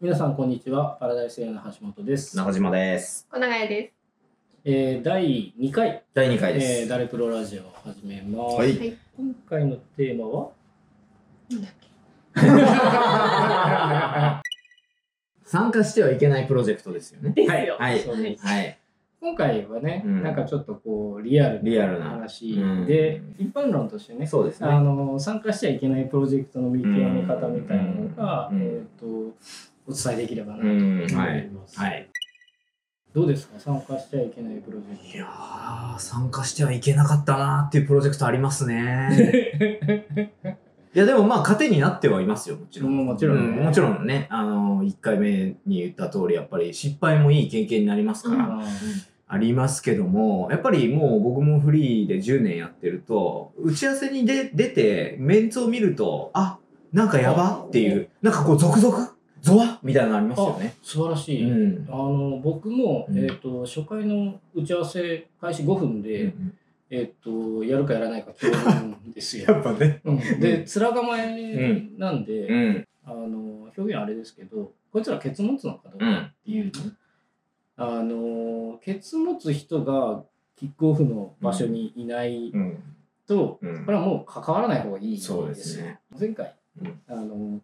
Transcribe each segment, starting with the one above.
皆さんこんにちはパラダイスエアの橋本です、中島です。小永でえー、第2回、第2回です。えー、ダレプロラジオを始めます、はいす。はい。今回のテーマは？なんだっけ？参加してはいけないプロジェクトですよね。ですよ。はい。そうですはい。今回はね、うんなんかちょっとこうリアルリアルな話うんで、一般論としてねそうですね。あの参加しちゃいけないプロジェクトの見極め方みたいなのが、うんえー、とお伝えできればなとう思ん。はいいます、。はい。どうですか？参加しちゃいけないプロジェクトいやー、参加してはいけなかったなーっていうプロジェクトありますね。いや、でもまあ、糧になってはいますよ、もちろん。うんもちろんねうもちろんね、あのー、1回目に言った通り、やっぱり失敗もいい経験になりますから、あありますけども、やっぱりもう僕もフリーで10年やってると、打ち合わせにで出て、メンツを見ると、あ、なんかやばっていう、なんかこう、続々ゾワ？みたいなのありますよね。素晴らしい、うん。あの僕も、うんえー、と初回の打ち合わせ開始5分で、えー、とやるかやらないか 決めるんですよ。ぱね。うんで面構えなんで、うん。あの表現あれですけどこいつらケツ持つのかどうかっていうね、あのケツ持つ人がキックオフの場所にいないうん。と、うんこれはもう関わらない方がいいんですよ。そうですね前回、うんあの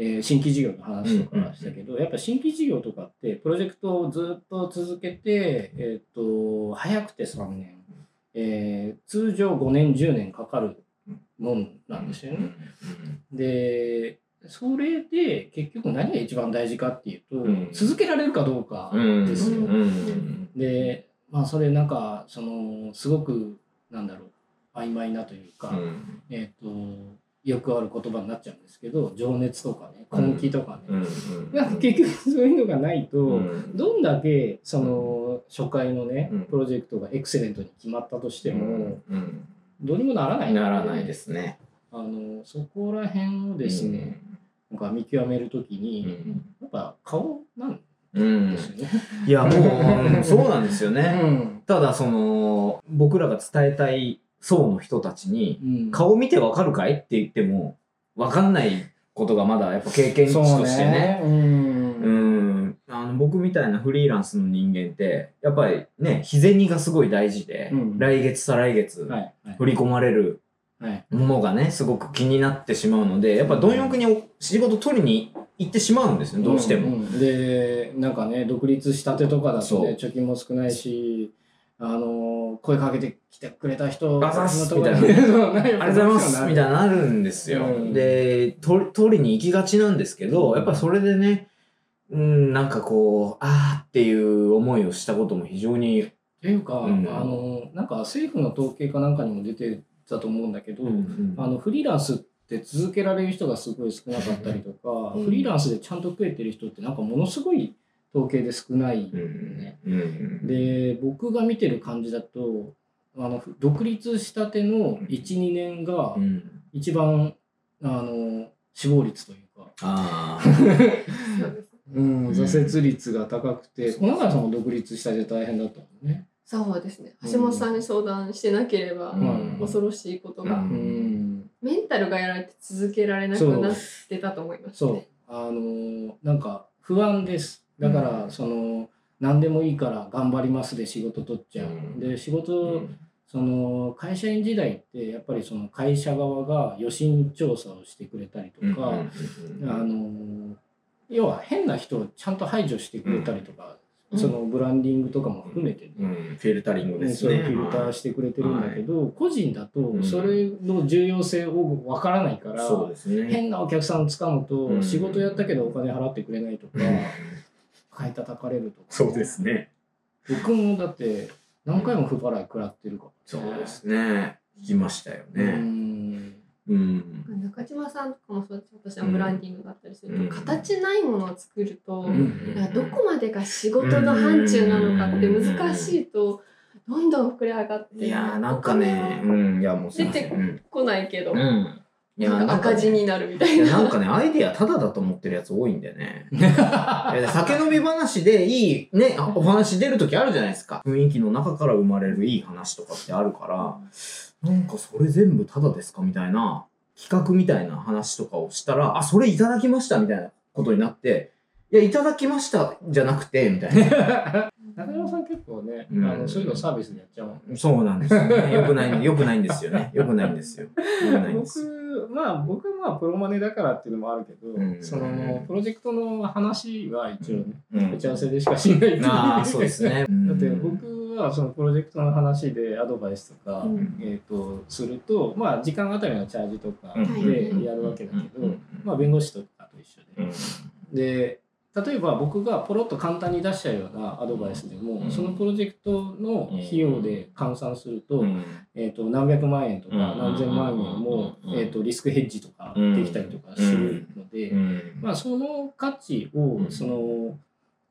えー新規事業の話とかしたけど、やっぱ新規事業とかってプロジェクトをずっと続けて、えっと早くて3年、えー通常5年10年かかるもんなんですよね。でそれで結局何が一番大事かっていうと、うん続けられるかどうかうん。ですよ。うん。でまあそれなんかそのすごくなんだろう曖昧なというか、うん。えっ、とよくある言葉になっちゃうんですけど情熱とかね根気とかね、うん。なんか結局そういうのがないと、うんどんだけその初回のね、うんプロジェクトがエクセレントに決まったとしても、うん。どうにもならないならないですね。あのそこら辺をですね、なんか見極めるときうに、ん。やっぱ顔なんうんですよね。いや、もううん、そうなんですよね。んただ、その、僕らが伝えたい層の人たちに、うん。顔見てわかるかいって言っても、わかんないことがまだやっぱ経験値としてね。うん。うん。あの、僕みたいなフリーランスの人間って、やっぱりね、日銭がすごい大事で、うん。来月再来月、はい。はい。振り込まれるはい。ものがね、すごく気になってしまうので、やっぱ貪欲にお仕事取りに行ってしまうんですよ、どうしても。ん。ん。でなんかね独立したてとかだとね貯金も少ないしあの声かけてきてくれた人あざっすみたい な。ありがとうございますみたいになるんですよ。うん。で取り、に行きがちなんですけど、やっぱそれでね、うん、なんかこう、あーっていう思いをしたことも非常に、っていうか、うん。あのなんか政府の統計かなんかにも出てたと思うんだけど、うん。あのフリーランスって続けられる人がすごい少なかったりとか、うん。フリーランスでちゃんと食えてる人ってなんかものすごい統計で少ない、うん。ねうん。で僕が見てる感じだとあの独立したての12年がうん。一番あの死亡率というか、あそ うん、ん。挫折率が高くて小永さんも独立したて大変だったもんね。そうですね。うん橋本さんに相談してなければ、うん。恐ろしいことが、ううん。メンタルがやられて続けられなくなってたと思いますそう。ね。あのなんか不安ですだから、その何でもいいから頑張りますで仕事取っちゃう、うん。で仕ー事、その会社員時代ってやっぱりその会社側が予診調査をしてくれたりとか、あの要は変な人をちゃんと排除してくれたりとか、うん。そのブランディングとかも含めてね、うん。フィルタリングですね。フィルターしてくれてるんだけど、個人だとうん。それの重要性を分からないから、そうですね。変なお客さんをつかむと、うん。仕事やったけどお金払ってくれないとか、うん買い叩かれるとかそうですね。僕もだって何回も不払い食らってるから、そうですね。聞きましたようね。んうん。中島さんとかもそうです私はブランディングだったりすると、うん形ないものを作ると、んなんかどこまでが仕事の範疇なのかって難しいと、どんどん膨れ上がっていやーなんかね、うん、いやもう。出うん来ないけど、うん。いやなんか赤字になるみたいな。なんかね、アイディアタダだと思ってるやつ多いんでね。いや酒飲み話でいい、ね、あお話出るときあるじゃないですか。雰囲気の中から生まれるいい話とかってあるから、なんかそれ全部タダですかみたいな、企画みたいな話とかをしたら、あ、それいただきましたみたいなことになって、いや、いただきましたじゃなくて、みたいな。中山さん結構ね、うんあのそういうのサービスでやっちゃうそうなんですよね。よくない、よくないんですよね。よくないんですよ。よくないんですよ。僕まあ僕はまあプロマネだからっていうのもあるけど、うん。そのプロジェクトの話は一応ね、うん。打ち合わせでしかしない。っていうああ、そうですね。だって僕はそのプロジェクトの話でアドバイスとか、うん。えー、とすると、まあ、時間あたりのチャージとかうん。でやるわけだけど、うん。まあ、弁護士とかと一緒で。うん。で例えば僕がポロッと簡単に出しちゃうようなアドバイスでも、うん。そのプロジェクトの費用で換算すると,、うん。えー、と何百万円とかうん。何千万円も、うん。えー、とリスクヘッジとかできたりとかするので、うん。まあ、その価値をうん。その、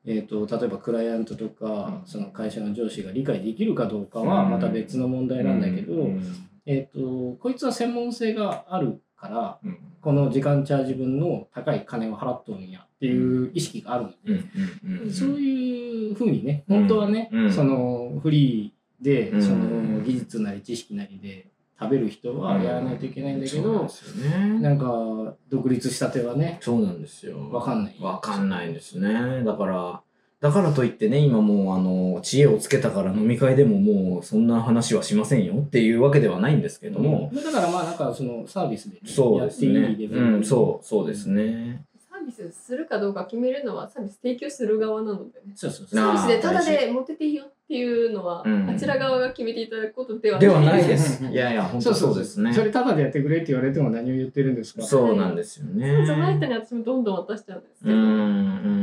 えー、と例えばクライアントとか、うん。その会社の上司が理解できるかどうかはまた別の問題なんだけど、うん。えー、とこいつは専門性があるからうん。この時間チャージ分の高い金を払っとるんやっていう意識があるので、うんうんそういうふうにね本当はね、うんそのフリーで、うん。その技術なり知識なりで食べる人はやらないといけないんだけどそうなんか独立したてはねそうなんですよ。わかんない。わかんないですね。だから、だからといってね、今もう、あの、知恵をつけたから飲み会でももう、そんな話はしませんよっていうわけではないんですけども、だからまあなんかそのサービスでね、そうですね。やっていいレベルうん、そう、そうですね。スするかどうか決めるのはサービス提供する側なのでね。そうそうそうサービスでタダあーで持ってていいよっていうのは、うんあちら側が決めていただくことではではないで。ですす。いやいや、本当そうですね。それタダでやってくれって言われても何を言ってるんですか？そうなんですよね。その人に私もどんどん渡しちゃうんですけど。うん、うん、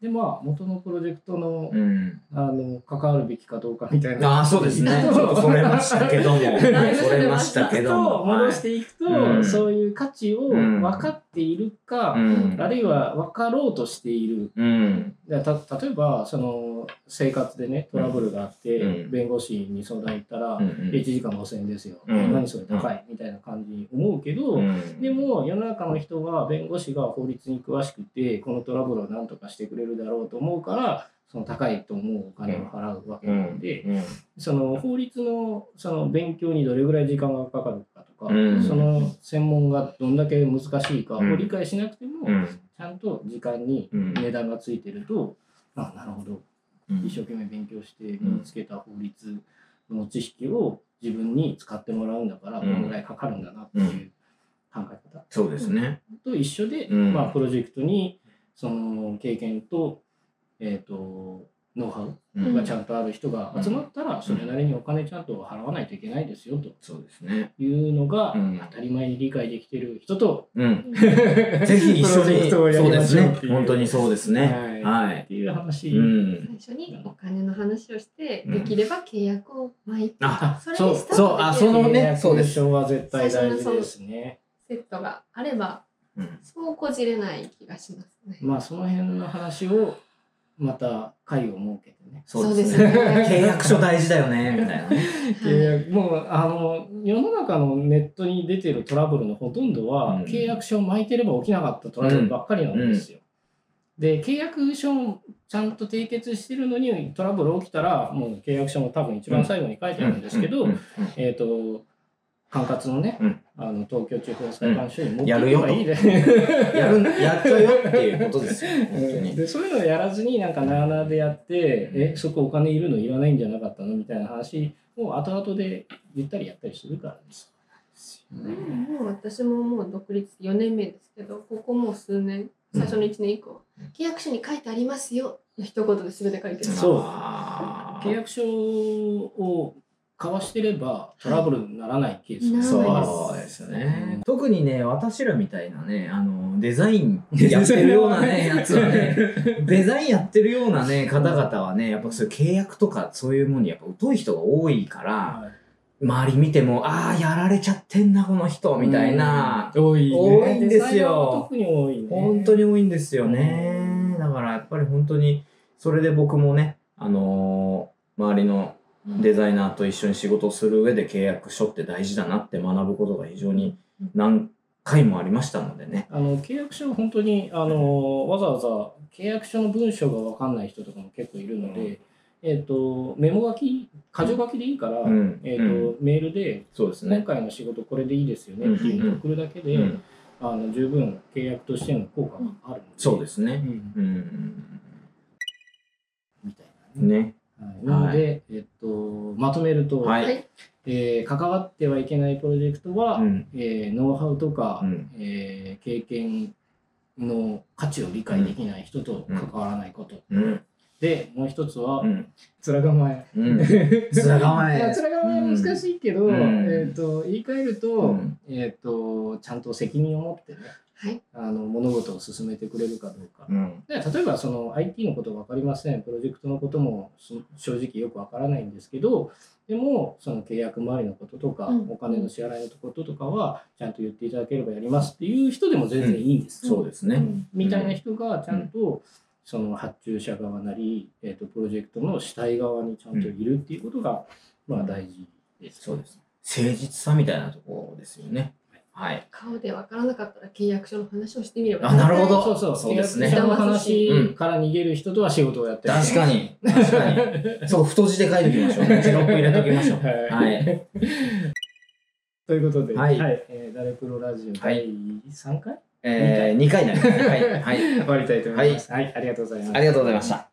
でまあ元のプロジェクトのうん。あの関わるべきかどうかみたいなああ、そうですね。ちょっとそれましたけども。それましたけどとも。戻していくと、はいそういう価値をうん分かっているか、うん。あるいは分かろうとしているうん。でた例えばその生活でねトラブルがあって、うん弁護士に相談行ったら、うん1時間5000円ですよ、うん何それ高いみたいな感じに思うけど、うんでも世の中の人は弁護士が法律に詳しくてこのトラブルを何とかしてくれるだろうと思うからその高いと思うお金を払うわけうなので、ん。その法律のその勉強にどれぐらい時間がかかるかとか、うん。その専門がどんだけ難しいかをうん。理解しなくても、うん。ちゃんと時間にうん値段がついてると、あなるほど。一生懸命勉強して身につけた法律の知識を自分に使ってもらうんだからうん。このぐらいかかるんだなっていう考え方。そうですね。と一緒で、うん。まあ、プロジェクトにその経験と,、えー、とノウハウうんがちゃんとある人が集まったらそれなりにお金ちゃんと払わないといけないですよとそうですね。いうのがうん当たり前に理解できてる人と、うん。ぜ ぜひ一緒に、そうですね。本当にうそうですね。ははいい。っていう話、うん。最初にお金の話をして、うんできれば契約を巻いて、あ、それそうにスタートそうあそのね契約書は絶対大事ですね。セットがあれば、うん。そうこじれない気がしますね。まあその辺の話をまた会を設けてね。そうですね。契約書大事だよね、みたいなね。契約もうあの世の中のネットに出てるトラブルのほとんどは、うん。契約書を巻いてれば起きなかったトラブルばっかりなんですよ。で契約書をちゃんと締結してるのにトラブル起きたらもう契約書も多分一番最後に書いてあるんですけど、うん。えっ、と管轄のね、うんあの東京地方裁判所に持ってやるよといけばいいで、やる、やっちゃうよっていうことですよ。本当に。でそういうのをやらずになんかなあなあでやって、えそこお金いるのいらないんじゃなかったのみたいな話を後々で言ったりやったりするからです。もう私ももう独立4年目ですけど、ここもう数年、最初の1年以降、契約書に書いてありますよの一言で全て書いてる。そう契約書を交わしてればトラブルにならないケースがそうです。ね。特にね、私らみたいなね、あの、デザインやってるようなね、やつはね、デザインやってるようなね、方々はね、やっぱそういう契約とかそういうものにやっぱ疎い人が多いから、はい。周り見ても、ああ、やられちゃってんな、この人、みたいな、多い、ね、多いんですよ。特に多いね。本当に多いんですよね。だからやっぱり本当に、それで僕もね、あのー周りのデザイナーと一緒に仕事をする上で契約書って大事だなって学ぶことが非常に何回もありましたのでね。あの契約書は本当にあのわざわざ契約書の文章が分かんない人とかも結構いるので、えっとメモ書き箇条書きでいいから、うんえっとうんメールでそうですね。今回の仕事これでいいですよねっていうのを送るだけで、うんあの十分契約としての効果があるので、そうですね。うんうん。みたいなね。ね。はい、なので、えっと、まとめると、はいはいえー関わってはいけないプロジェクトは、うん。えーノウハウとか、うんえー経験の価値を理解できない人と関わらないこと。うん。で、もう一つは、うん。面構え。うん。面構えいや面構え難しいけど、うんえー、と言い換えると,、うんえー、とちゃんと責任を持ってねはいあの物事を進めてくれるかどうか、うん。で例えばその IT のこと分かりませんプロジェクトのこともそ正直よく分からないんですけどでもその契約周りのこととか、うんお金の支払いのこととかはちゃんと言っていただければやりますっていう人でも全然いいんです、そうですね。みたいな人がちゃんとその発注者側なり、えー、とプロジェクトの主体側にちゃんといるっていうことが、まあ大事です。そうです。誠実さみたいなところですよね。はい。顔でわからなかったら契約書の話をしてみればあなるほどそうそう、そうですね契の話うんから逃げる人とは仕事をやってる。確かに。確かに。そう、太字で書いておきましょう。テロップ入れておきましょう。はいはい。ということで、はいえー、ダレプロラジオ第3回、えー、2回になります。はい。はい。終わりたいと思います。はい、ありがとうございます。ありがとうございました。